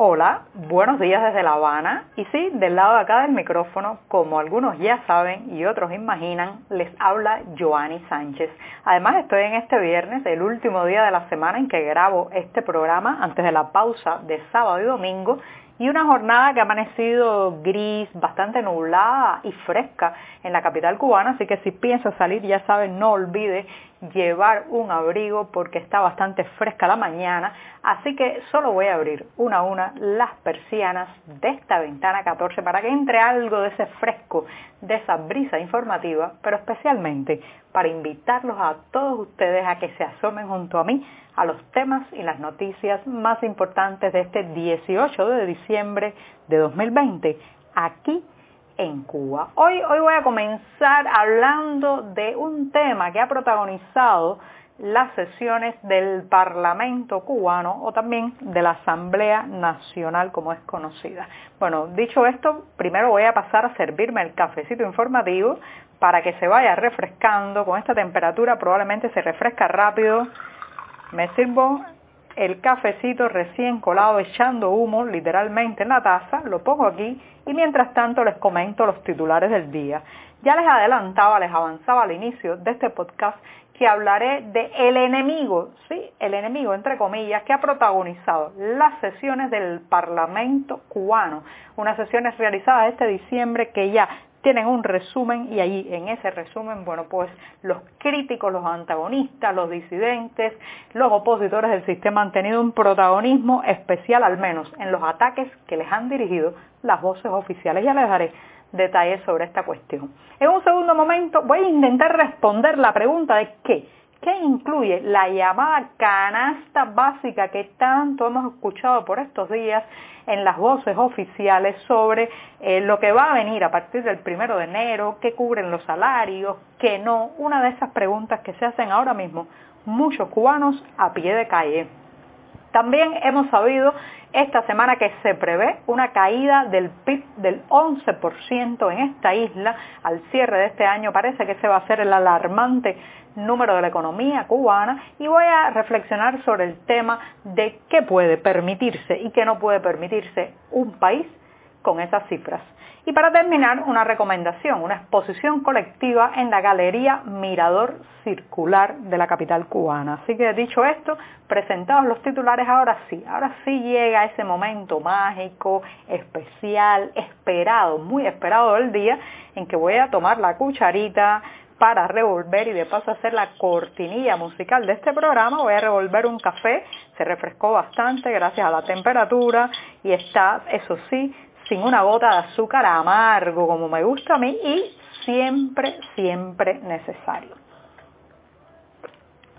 Hola, buenos días desde La Habana. Y sí, del lado de acá del micrófono, como algunos ya saben y otros imaginan, les habla Joanny Sánchez. Además estoy en este viernes, el último día de la semana en que grabo este programa antes de la pausa de sábado y domingo y una jornada que ha amanecido gris, bastante nublada y fresca en la capital cubana, así que si piensa salir ya saben, no olvide llevar un abrigo porque está bastante fresca la mañana, así que solo voy a abrir una a una las persianas de esta ventana 14 para que entre algo de ese fresco, de esa brisa informativa, pero especialmente para invitarlos a todos ustedes a que se asomen junto a mí a los temas y las noticias más importantes de este 18 de diciembre de 2020 aquí en Cuba. Hoy, hoy voy a comenzar hablando de un tema que ha protagonizado las sesiones del Parlamento cubano o también de la Asamblea Nacional como es conocida. Bueno, dicho esto, primero voy a pasar a servirme el cafecito informativo para que se vaya refrescando. Con esta temperatura probablemente se refresca rápido me sirvo el cafecito recién colado echando humo literalmente en la taza, lo pongo aquí y mientras tanto les comento los titulares del día. Ya les adelantaba, les avanzaba al inicio de este podcast que hablaré de el enemigo, sí, el enemigo entre comillas, que ha protagonizado las sesiones del Parlamento cubano, unas sesiones realizadas este diciembre que ya tienen un resumen y ahí en ese resumen, bueno, pues los críticos, los antagonistas, los disidentes, los opositores del sistema han tenido un protagonismo especial, al menos en los ataques que les han dirigido las voces oficiales. Ya les daré detalles sobre esta cuestión. En un segundo momento voy a intentar responder la pregunta de qué ¿Qué incluye la llamada canasta básica que tanto hemos escuchado por estos días en las voces oficiales sobre eh, lo que va a venir a partir del primero de enero, qué cubren los salarios, qué no, una de esas preguntas que se hacen ahora mismo muchos cubanos a pie de calle. También hemos sabido esta semana que se prevé una caída del PIB del 11% en esta isla al cierre de este año. Parece que ese va a ser el alarmante número de la economía cubana y voy a reflexionar sobre el tema de qué puede permitirse y qué no puede permitirse un país con esas cifras. Y para terminar, una recomendación, una exposición colectiva en la Galería Mirador Circular de la capital cubana. Así que dicho esto, presentados los titulares, ahora sí, ahora sí llega ese momento mágico, especial, esperado, muy esperado del día, en que voy a tomar la cucharita, para revolver y de paso hacer la cortinilla musical de este programa, voy a revolver un café, se refrescó bastante gracias a la temperatura y está, eso sí, sin una gota de azúcar amargo como me gusta a mí y siempre, siempre necesario.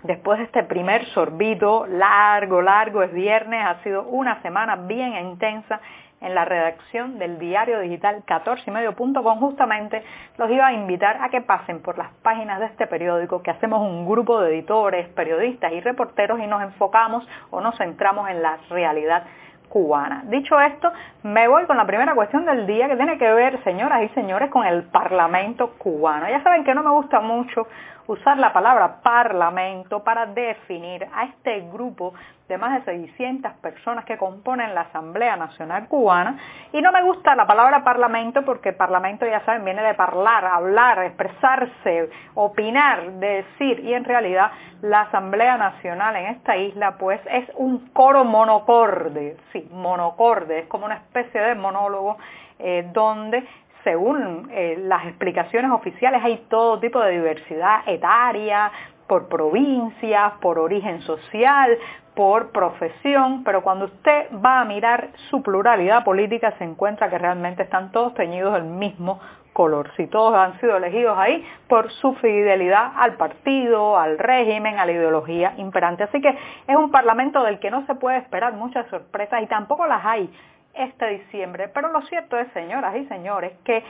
Después de este primer sorbito largo, largo, es viernes, ha sido una semana bien intensa en la redacción del diario digital 14ymedio.com, justamente los iba a invitar a que pasen por las páginas de este periódico, que hacemos un grupo de editores, periodistas y reporteros y nos enfocamos o nos centramos en la realidad cubana. Dicho esto, me voy con la primera cuestión del día que tiene que ver, señoras y señores, con el Parlamento cubano. Ya saben que no me gusta mucho usar la palabra parlamento para definir a este grupo de más de 600 personas que componen la Asamblea Nacional Cubana. Y no me gusta la palabra parlamento porque parlamento, ya saben, viene de hablar, hablar, expresarse, opinar, decir. Y en realidad la Asamblea Nacional en esta isla pues es un coro monocorde, sí, monocorde, es como una especie de monólogo eh, donde según eh, las explicaciones oficiales, hay todo tipo de diversidad etaria, por provincias, por origen social, por profesión, pero cuando usted va a mirar su pluralidad política se encuentra que realmente están todos teñidos del mismo color. Si todos han sido elegidos ahí por su fidelidad al partido, al régimen, a la ideología imperante. Así que es un parlamento del que no se puede esperar muchas sorpresas y tampoco las hay este diciembre. Pero lo cierto es, señoras y señores, que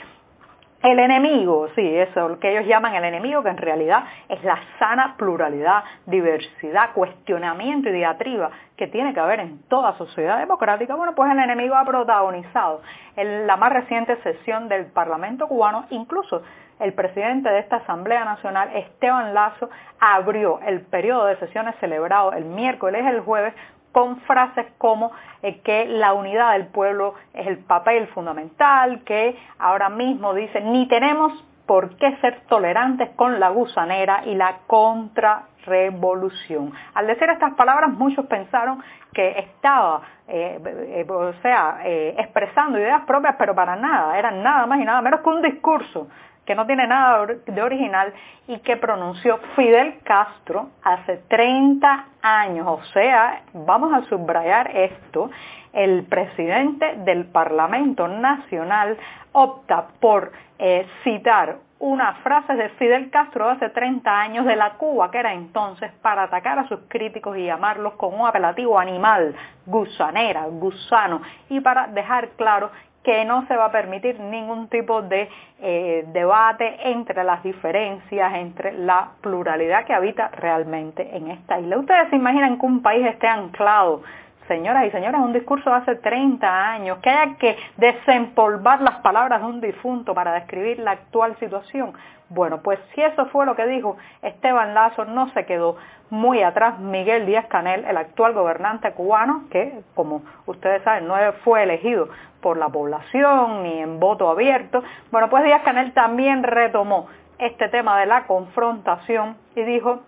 el enemigo, sí, eso, lo que ellos llaman el enemigo, que en realidad es la sana pluralidad, diversidad, cuestionamiento y diatriba que tiene que haber en toda sociedad democrática, bueno, pues el enemigo ha protagonizado en la más reciente sesión del Parlamento cubano, incluso el presidente de esta Asamblea Nacional, Esteban Lazo, abrió el periodo de sesiones celebrado el miércoles y el jueves con frases como eh, que la unidad del pueblo es el papel fundamental, que ahora mismo dice ni tenemos por qué ser tolerantes con la gusanera y la contrarrevolución. Al decir estas palabras muchos pensaron que estaba, eh, eh, o sea, expresando ideas propias, pero para nada, eran nada más y nada menos que un discurso que no tiene nada de original y que pronunció Fidel Castro hace 30 años. O sea, vamos a subrayar esto, el presidente del Parlamento Nacional opta por eh, citar una frase de Fidel Castro hace 30 años de la Cuba que era entonces para atacar a sus críticos y llamarlos con un apelativo animal, gusanera, gusano, y para dejar claro que no se va a permitir ningún tipo de eh, debate entre las diferencias, entre la pluralidad que habita realmente en esta isla. Ustedes se imaginan que un país esté anclado, señoras y señores, un discurso de hace 30 años, que haya que desempolvar las palabras de un difunto para describir la actual situación. Bueno, pues si eso fue lo que dijo Esteban Lazo, no se quedó muy atrás Miguel Díaz Canel, el actual gobernante cubano, que como ustedes saben no fue elegido por la población ni en voto abierto. Bueno, pues Díaz Canel también retomó este tema de la confrontación y dijo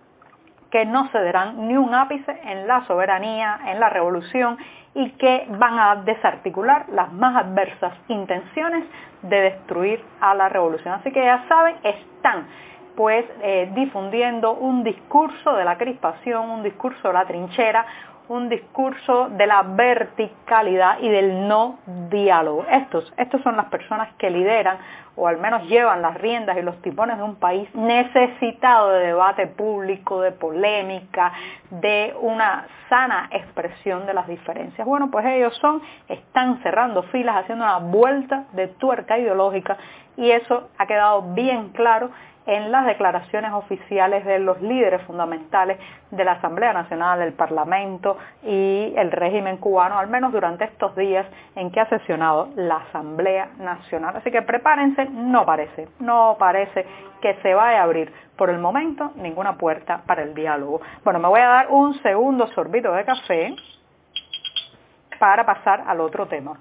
que no cederán ni un ápice en la soberanía, en la revolución y que van a desarticular las más adversas intenciones de destruir a la revolución. Así que ya saben, están pues eh, difundiendo un discurso de la crispación, un discurso de la trinchera, un discurso de la verticalidad y del no diálogo. Estos, estos son las personas que lideran o al menos llevan las riendas y los tipones de un país necesitado de debate público, de polémica, de una sana expresión de las diferencias. Bueno, pues ellos son, están cerrando filas, haciendo una vuelta de tuerca ideológica y eso ha quedado bien claro en las declaraciones oficiales de los líderes fundamentales de la Asamblea Nacional, del Parlamento y el régimen cubano, al menos durante estos días en que ha sesionado la Asamblea Nacional. Así que prepárense, no parece, no parece que se vaya a abrir por el momento ninguna puerta para el diálogo. Bueno, me voy a dar un segundo sorbito de café para pasar al otro tema.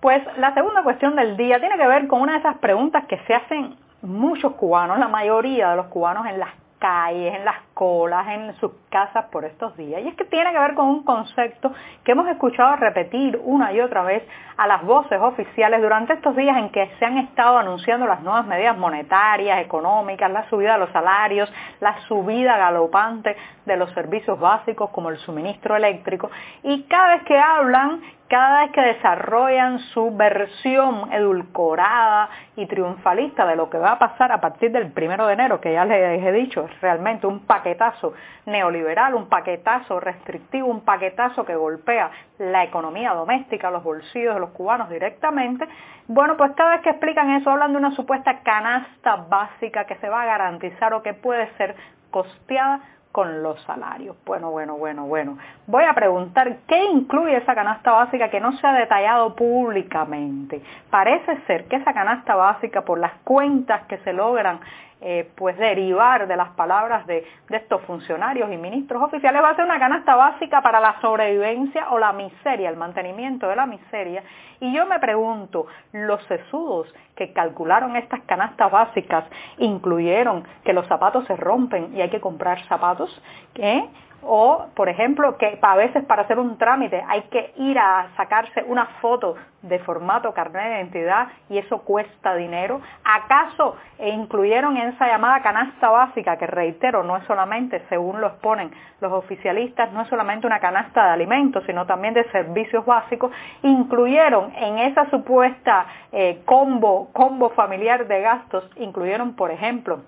Pues la segunda cuestión del día tiene que ver con una de esas preguntas que se hacen muchos cubanos, la mayoría de los cubanos en las calles, en las colas, en sus casas por estos días. Y es que tiene que ver con un concepto que hemos escuchado repetir una y otra vez a las voces oficiales durante estos días en que se han estado anunciando las nuevas medidas monetarias, económicas, la subida de los salarios, la subida galopante de los servicios básicos como el suministro eléctrico. Y cada vez que hablan cada vez que desarrollan su versión edulcorada y triunfalista de lo que va a pasar a partir del primero de enero, que ya les he dicho, es realmente un paquetazo neoliberal, un paquetazo restrictivo, un paquetazo que golpea la economía doméstica, los bolsillos de los cubanos directamente, bueno, pues cada vez que explican eso hablan de una supuesta canasta básica que se va a garantizar o que puede ser costeada con los salarios. Bueno, bueno, bueno, bueno. Voy a preguntar qué incluye esa canasta básica que no se ha detallado públicamente. Parece ser que esa canasta básica, por las cuentas que se logran eh, pues derivar de las palabras de, estos funcionarios y ministros oficiales va a ser una canasta básica para la sobrevivencia o la miseria, el mantenimiento de la miseria. Y yo me pregunto, los sesudos que calcularon estas canastas básicas incluyeron que los zapatos se rompen y hay que comprar zapatos, ¿qué? O, por ejemplo, que a veces para hacer un trámite hay que ir a sacarse una foto de formato carnet de identidad y eso cuesta dinero. ¿Acaso incluyeron en esa llamada canasta básica, que reitero, no es solamente, según lo exponen los oficialistas, no es solamente una canasta de alimentos, sino también de servicios básicos, incluyeron en esa supuesta eh, combo, combo familiar de gastos, incluyeron, por ejemplo,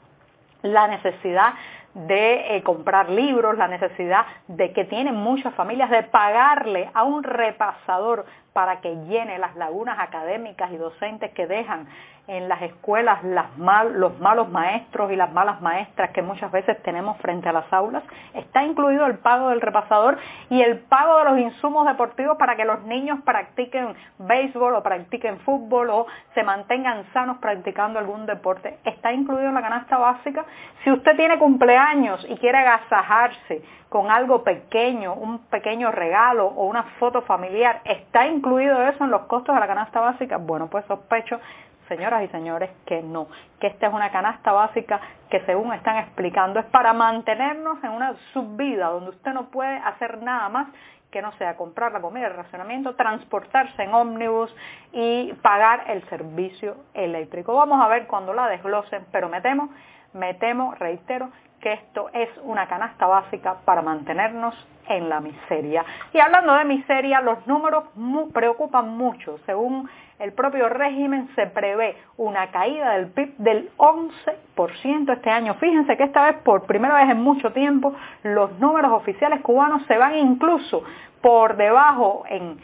la necesidad de eh, comprar libros, la necesidad de que tienen muchas familias de pagarle a un repasador para que llene las lagunas académicas y docentes que dejan en las escuelas los malos maestros y las malas maestras que muchas veces tenemos frente a las aulas. Está incluido el pago del repasador y el pago de los insumos deportivos para que los niños practiquen béisbol o practiquen fútbol o se mantengan sanos practicando algún deporte. Está incluido en la canasta básica. Si usted tiene cumpleaños, cumpleaños y quiere agasajarse con algo pequeño, un pequeño regalo o una foto familiar, ¿está incluido eso en los costos de la canasta básica? Bueno, pues sospecho señoras y señores, que no, que esta es una canasta básica que según están explicando es para mantenernos en una subvida donde usted no puede hacer nada más que no sea comprar la comida, el racionamiento, transportarse en ómnibus y pagar el servicio eléctrico. Vamos a ver cuando la desglosen, pero me temo, me temo, reitero, que esto es una canasta básica para mantenernos en la miseria. Y hablando de miseria, los números preocupan mucho. Según el propio régimen se prevé una caída del PIB del 11% este año. Fíjense que esta vez, por primera vez en mucho tiempo, los números oficiales cubanos se van incluso por debajo en,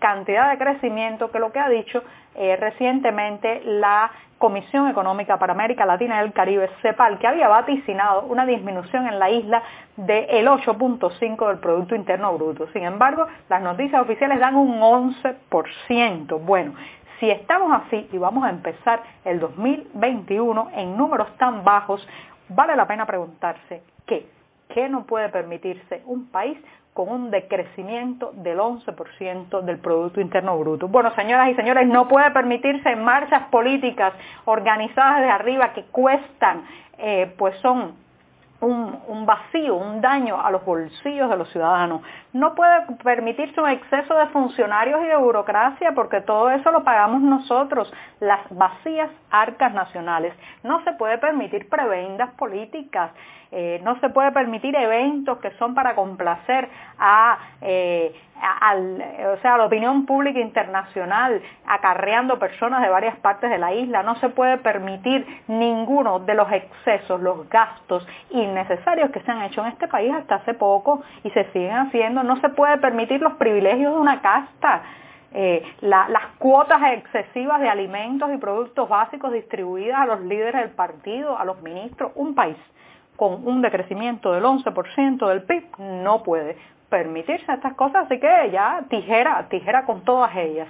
cantidad de crecimiento que lo que ha dicho eh, recientemente la Comisión Económica para América Latina y el Caribe, CEPAL, que había vaticinado una disminución en la isla del 8.5 del Producto Interno Bruto. Sin embargo, las noticias oficiales dan un 11%. Bueno, si estamos así y vamos a empezar el 2021 en números tan bajos, vale la pena preguntarse qué, qué no puede permitirse un país con un decrecimiento del 11% del Producto Interno Bruto. Bueno, señoras y señores, no puede permitirse marchas políticas organizadas de arriba que cuestan, eh, pues son un, vacío, un daño a los bolsillos de los ciudadanos. No puede permitirse un exceso de funcionarios y de burocracia porque todo eso lo pagamos nosotros, las vacías arcas nacionales. No se puede permitir prebendas políticas. Eh, no se puede permitir eventos que son para complacer a, eh, o sea, a la opinión pública internacional, acarreando personas de varias partes de la isla. No se puede permitir ninguno de los excesos, los gastos innecesarios que se han hecho en este país hasta hace poco y se siguen haciendo. No se puede permitir los privilegios de una casta. Eh, las cuotas excesivas de alimentos y productos básicos distribuidas a los líderes del partido, a los ministros, un país con un decrecimiento del 11% del PIB no puede permitirse estas cosas, así que ya tijera, tijera con todas ellas.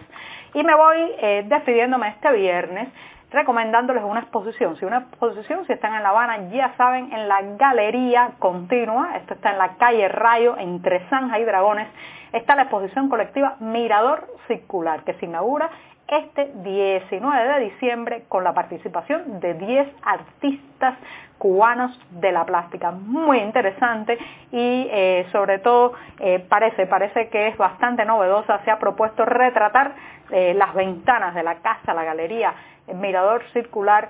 Y me voy eh, despidiéndome este viernes recomendándoles una exposición. Si una exposición, si están en La Habana, ya saben, en la Galería Continua, esto está en la calle Rayo, entre Zanja y Dragones, está la exposición colectiva Mirador Circular, que se inaugura este 19 de diciembre con la participación de 10 artistas cubanos de la plástica. Muy interesante y eh, sobre todo eh, parece, parece que es bastante novedosa. Se ha propuesto retratar eh, las ventanas de la casa, la galería, el mirador circular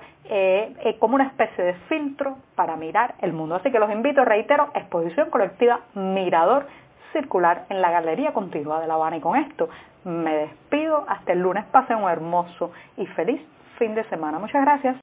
como una especie de filtro para mirar el mundo. Así que los invito, reitero, exposición colectiva Mirador circular en la Galería Continua de La Habana. Y con esto me despido hasta el lunes. Pasen un hermoso y feliz fin de semana. Muchas gracias.